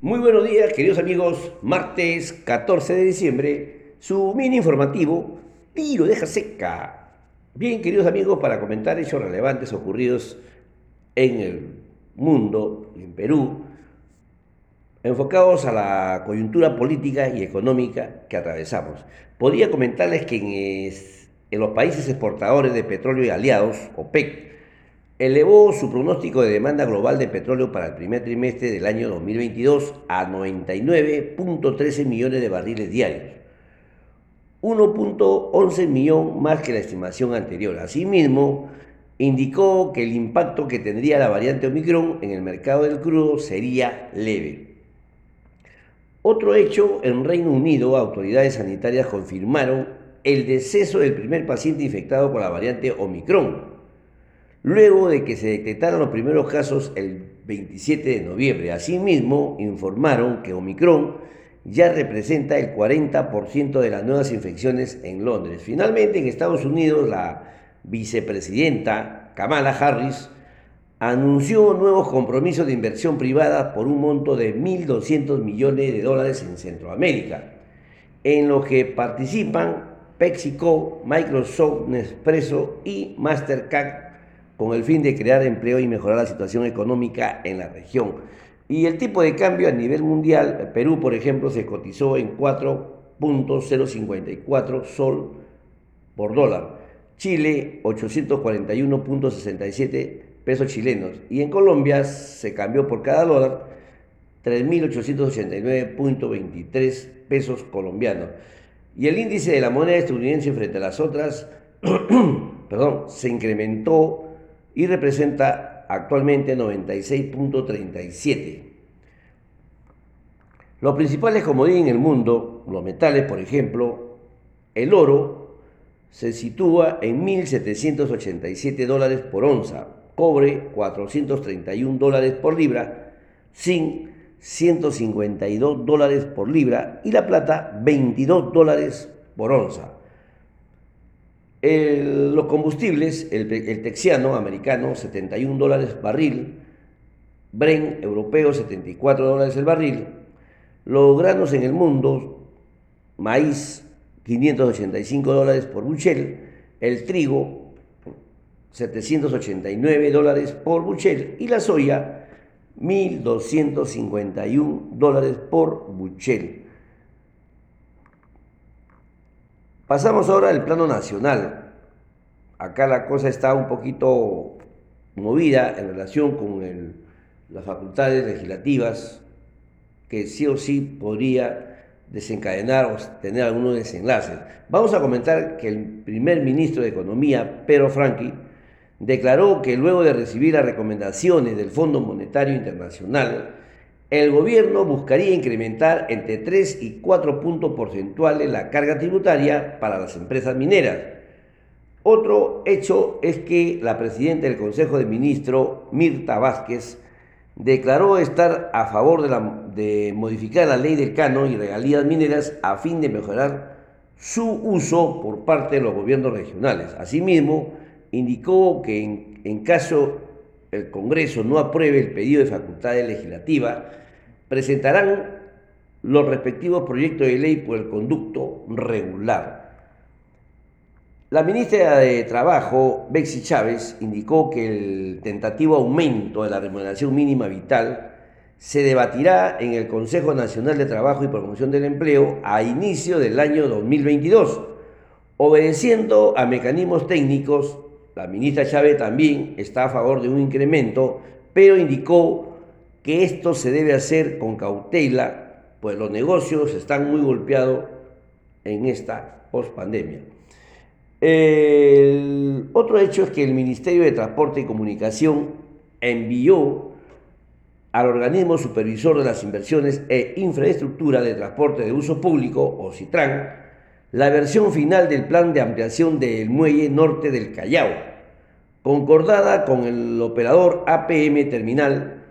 Muy buenos días, queridos amigos. Martes 14 de diciembre, su mini informativo, tiro deja seca. Bien, queridos amigos, para comentar hechos relevantes ocurridos en el mundo, en Perú, enfocados a la coyuntura política y económica que atravesamos. Podría comentarles que en, en los países exportadores de petróleo y aliados, OPEC, elevó su pronóstico de demanda global de petróleo para el primer trimestre del año 2022 a 99.13 millones de barriles diarios, 1.11 millón más que la estimación anterior. Asimismo, indicó que el impacto que tendría la variante Omicron en el mercado del crudo sería leve. Otro hecho, en Reino Unido, autoridades sanitarias confirmaron el deceso del primer paciente infectado con la variante Omicron, luego de que se detectaron los primeros casos el 27 de noviembre. Asimismo, informaron que Omicron ya representa el 40% de las nuevas infecciones en Londres. Finalmente, en Estados Unidos, la vicepresidenta Kamala Harris anunció nuevos compromisos de inversión privada por un monto de 1.200 millones de dólares en Centroamérica, en los que participan PepsiCo, Microsoft, Nespresso y Mastercard con el fin de crear empleo y mejorar la situación económica en la región. Y el tipo de cambio a nivel mundial, Perú, por ejemplo, se cotizó en 4.054 sol por dólar, Chile 841.67 pesos chilenos y en Colombia se cambió por cada dólar 3.889.23 pesos colombianos. Y el índice de la moneda estadounidense frente a las otras, perdón, se incrementó y representa actualmente 96.37. Los principales comodines en el mundo, los metales por ejemplo, el oro se sitúa en 1.787 dólares por onza, cobre 431 dólares por libra, zinc 152 dólares por libra y la plata 22 dólares por onza los combustibles, el, texiano americano, 71 dólares barril, Bren europeo, 74 dólares el barril, los granos en el mundo, maíz, 585 dólares por buchel, el trigo, 789 dólares por buchel. Y la soya, 1.251 dólares por buchel. Pasamos ahora al plano nacional. Acá la cosa está un poquito movida en relación con las facultades legislativas, que sí o sí podría desencadenar o tener algunos desenlaces. Vamos a comentar que el primer ministro de Economía, Pedro Franqui, declaró que luego de recibir las recomendaciones del Fondo Monetario Internacional, el gobierno buscaría incrementar entre 3 y 4 puntos porcentuales la carga tributaria para las empresas mineras. Otro hecho es que la presidenta del Consejo de Ministros, Mirta Vázquez, declaró estar a favor de, la, modificar la ley del cano y regalías mineras a fin de mejorar su uso por parte de los gobiernos regionales. Asimismo, indicó que en, en caso el Congreso no apruebe el pedido de facultades legislativas, presentarán los respectivos proyectos de ley por el conducto regular. La ministra de Trabajo, Bexi Chávez, indicó que el tentativo aumento de la remuneración mínima vital se debatirá en el Consejo Nacional de Trabajo y Promoción del Empleo a inicio del año 2022, obedeciendo a mecanismos técnicos la ministra Chávez también está a favor de un incremento, pero indicó que esto se debe hacer con cautela, pues los negocios están muy golpeados en esta pospandemia. Otro hecho es que el Ministerio de Transporte y Comunicación envió al organismo supervisor de las inversiones e infraestructura de transporte de uso público, o CITRAN, la versión final del plan de ampliación del muelle norte del Callao, concordada con el operador APM Terminal,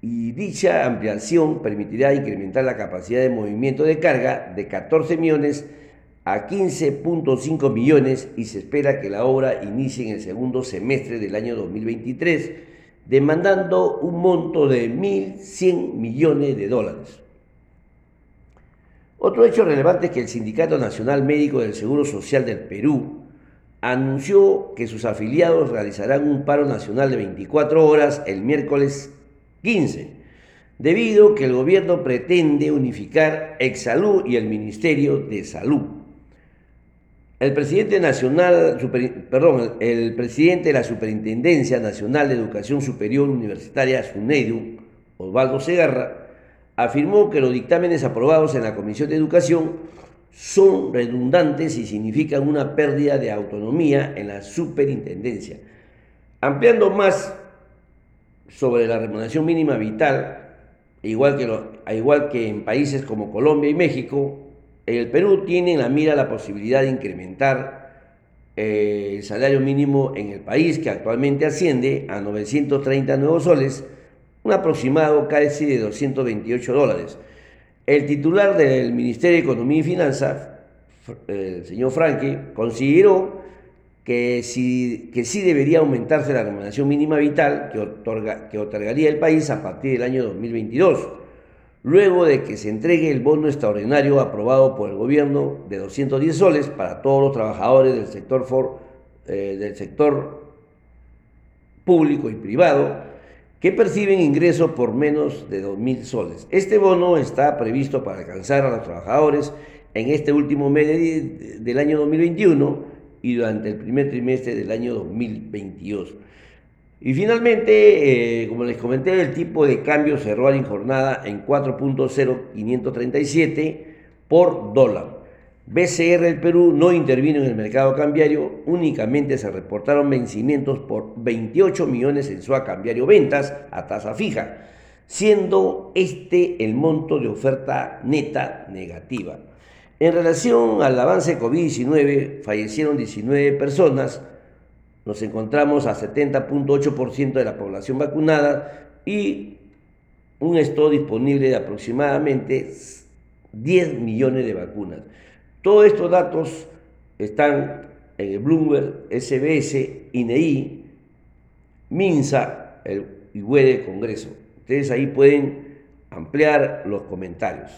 y dicha ampliación permitirá incrementar la capacidad de movimiento de carga de 14 millones a 15.5 millones y se espera que la obra inicie en el segundo semestre del año 2023, demandando un monto de 1.100 millones de dólares. Otro hecho relevante es que el Sindicato Nacional Médico del Seguro Social del Perú anunció que sus afiliados realizarán un paro nacional de 24 horas el miércoles 15, debido a que el gobierno pretende unificar Exsalud y el Ministerio de Salud. El presidente nacional, perdón, el presidente de la Superintendencia Nacional de Educación Superior Universitaria SUNEDU, Osvaldo Segarra, afirmó que los dictámenes aprobados en la Comisión de Educación son redundantes y significan una pérdida de autonomía en la superintendencia. Ampliando más sobre la remuneración mínima vital, igual que, igual que en países como Colombia y México, el Perú tiene en la mira la posibilidad de incrementar eh, el salario mínimo en el país, que actualmente asciende a 930 nuevos soles, un aproximado casi de 228 dólares. El titular del Ministerio de Economía y Finanzas, el señor Franque, consideró que sí, que sí debería aumentarse la remuneración mínima vital que, otorga, que otorgaría el país a partir del año 2022, luego de que se entregue el bono extraordinario aprobado por el gobierno de 210 soles para todos los trabajadores del sector, for, eh, del sector público y privado que perciben ingresos por menos de 2.000 soles. Este bono está previsto para alcanzar a los trabajadores en este último mes del año 2021 y durante el primer trimestre del año 2022. Y finalmente, eh, como les comenté, el tipo de cambio cerró en jornada en 4.0537 por dólar. BCR del Perú no intervino en el mercado cambiario, únicamente se reportaron vencimientos por 28 millones en su cambiario ventas a tasa fija, siendo este el monto de oferta neta negativa. En relación al avance COVID-19, fallecieron 19 personas, nos encontramos a 70.8% de la población vacunada y un stock disponible de aproximadamente 10 millones de vacunas. Todos estos datos están en el Bloomberg, SBS, INEI, MINSA el, y WEDE Congreso. Ustedes ahí pueden ampliar los comentarios.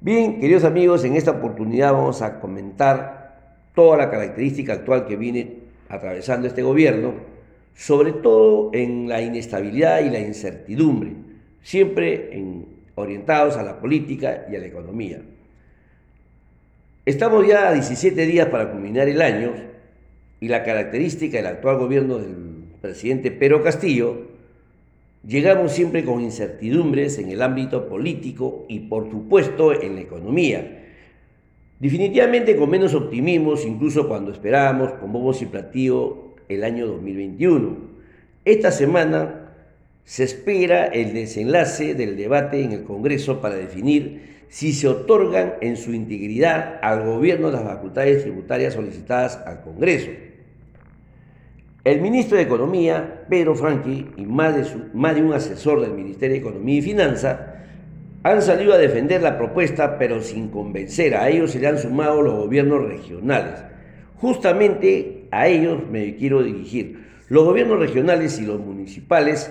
Bien, queridos amigos, en esta oportunidad vamos a comentar toda la característica actual que viene atravesando este gobierno, sobre todo en la inestabilidad y la incertidumbre, siempre en, orientados a la política y a la economía. Estamos ya a 17 días para culminar el año y la característica del actual gobierno del presidente Pedro Castillo, llegamos siempre con incertidumbres en el ámbito político y por supuesto en la economía. Definitivamente con menos optimismo, incluso cuando esperábamos con bobos y platillo el año 2021. Esta semana se espera el desenlace del debate en el Congreso para definir si se otorgan en su integridad al gobierno las facultades tributarias solicitadas al Congreso. El ministro de Economía, Pedro Franqui, y más de, más de un asesor del Ministerio de Economía y Finanza, han salido a defender la propuesta, pero sin convencer. A ellos se le han sumado los gobiernos regionales. Justamente a ellos me quiero dirigir. Los gobiernos regionales y los municipales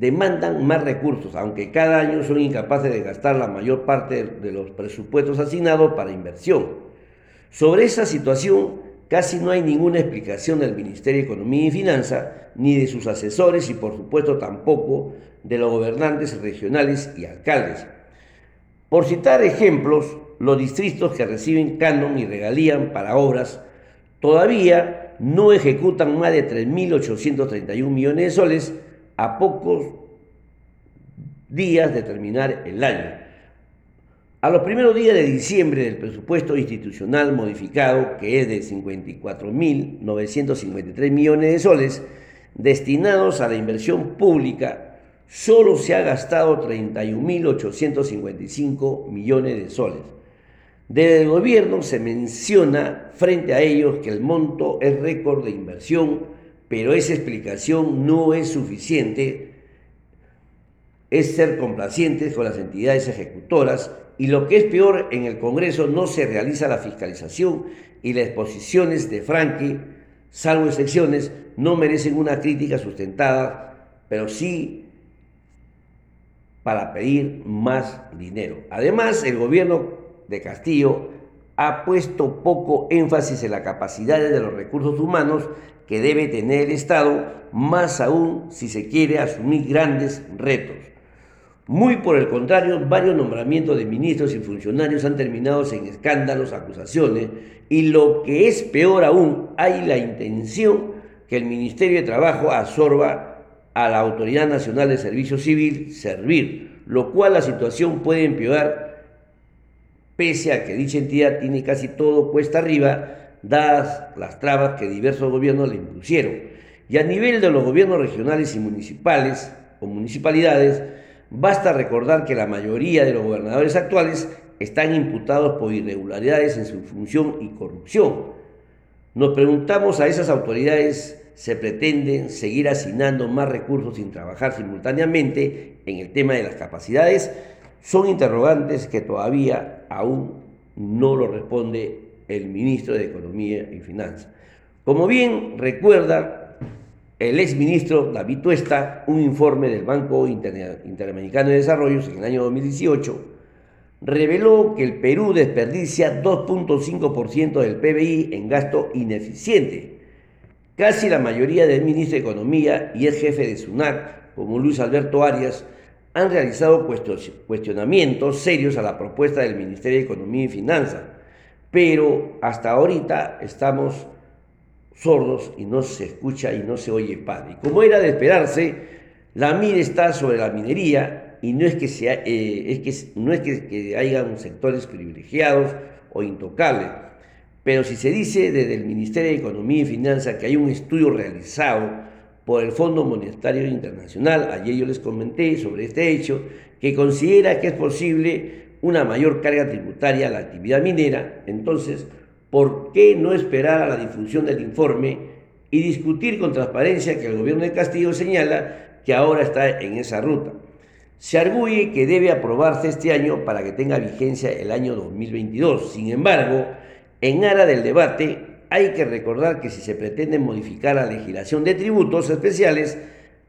demandan más recursos, aunque cada año son incapaces de gastar la mayor parte de los presupuestos asignados para inversión. Sobre esa situación casi no hay ninguna explicación del Ministerio de Economía y Finanza, ni de sus asesores y por supuesto tampoco de los gobernantes regionales y alcaldes. Por citar ejemplos, los distritos que reciben canon y regalían para obras todavía no ejecutan más de 3.831 millones de soles, a pocos días de terminar el año. A los primeros días de diciembre del presupuesto institucional modificado, que es de 54.953 millones de soles, destinados a la inversión pública, solo se ha gastado 31.855 millones de soles. Desde el gobierno se menciona frente a ellos que el monto es récord de inversión pero esa explicación no es suficiente, es ser complacientes con las entidades ejecutoras y lo que es peor, en el Congreso no se realiza la fiscalización y las exposiciones de Frankie, salvo excepciones, no merecen una crítica sustentada pero sí para pedir más dinero. Además, el gobierno de Castillo ha puesto poco énfasis en la capacidad de los recursos humanos que debe tener el Estado, más aún si se quiere asumir grandes retos. Muy por el contrario, varios nombramientos de ministros y funcionarios han terminado en escándalos, acusaciones y lo que es peor aún, hay la intención que el Ministerio de Trabajo absorba a la Autoridad Nacional de Servicio Civil, servir, lo cual la situación puede empeorar pese a que dicha entidad tiene casi todo cuesta arriba, dadas las trabas que diversos gobiernos le impusieron. Y a nivel de los gobiernos regionales y municipales o municipalidades, basta recordar que la mayoría de los gobernadores actuales están imputados por irregularidades en su función y corrupción. Nos preguntamos a esas autoridades, ¿se pretenden seguir asignando más recursos sin trabajar simultáneamente en el tema de las capacidades? Son interrogantes que todavía aún no lo responde el ministro de Economía y Finanzas. Como bien recuerda el exministro David Tuesta, un informe del Banco Interamericano de Desarrollo en el año 2018 reveló que el Perú desperdicia 2.5% del PBI en gasto ineficiente. Casi la mayoría del ministro de Economía y el jefe de SUNAT, como Luis Alberto Arias, han realizado cuestionamientos serios a la propuesta del Ministerio de Economía y Finanzas, pero hasta ahorita estamos sordos y no se escucha y no se oye padre. Y como era de esperarse, la MIR está sobre la minería y no es que, sea, eh, es que, no es que hayan sectores privilegiados o intocables, pero si se dice desde el Ministerio de Economía y Finanzas que hay un estudio realizado por el Fondo Monetario Internacional, ayer yo les comenté sobre este hecho, que considera que es posible una mayor carga tributaria a la actividad minera, entonces, ¿por qué no esperar a la difusión del informe y discutir con transparencia que el gobierno de Castillo señala que ahora está en esa ruta? Se arguye que debe aprobarse este año para que tenga vigencia el año 2022. Sin embargo, en ara del debate, hay que recordar que si se pretende modificar la legislación de tributos especiales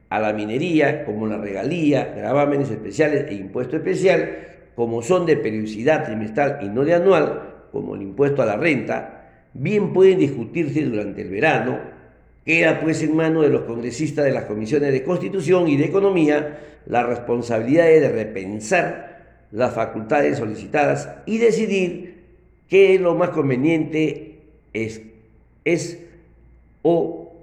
a la minería, como la regalía, gravámenes especiales e impuesto especial, como son de periodicidad trimestral y no de anual, como el impuesto a la renta, bien pueden discutirse durante el verano, queda pues en manos de los congresistas de las comisiones de Constitución y de Economía la responsabilidad de repensar las facultades solicitadas y decidir qué es lo más conveniente es es o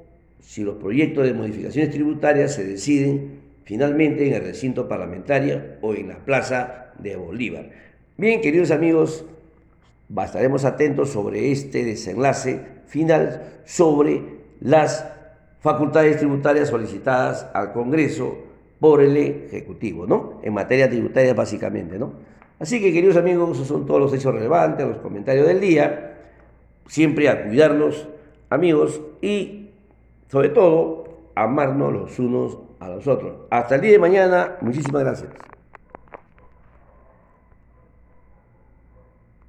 si los proyectos de modificaciones tributarias se deciden finalmente en el recinto parlamentario o en la plaza de Bolívar. Bien, queridos amigos, estaremos atentos sobre este desenlace final sobre las facultades tributarias solicitadas al Congreso por el Ejecutivo, ¿no? En materia tributaria básicamente, ¿no? Así que, queridos amigos, esos son todos los hechos relevantes, los comentarios del día siempre a cuidarnos, amigos, y sobre todo, amarnos los unos a los otros. Hasta el día de mañana, muchísimas gracias.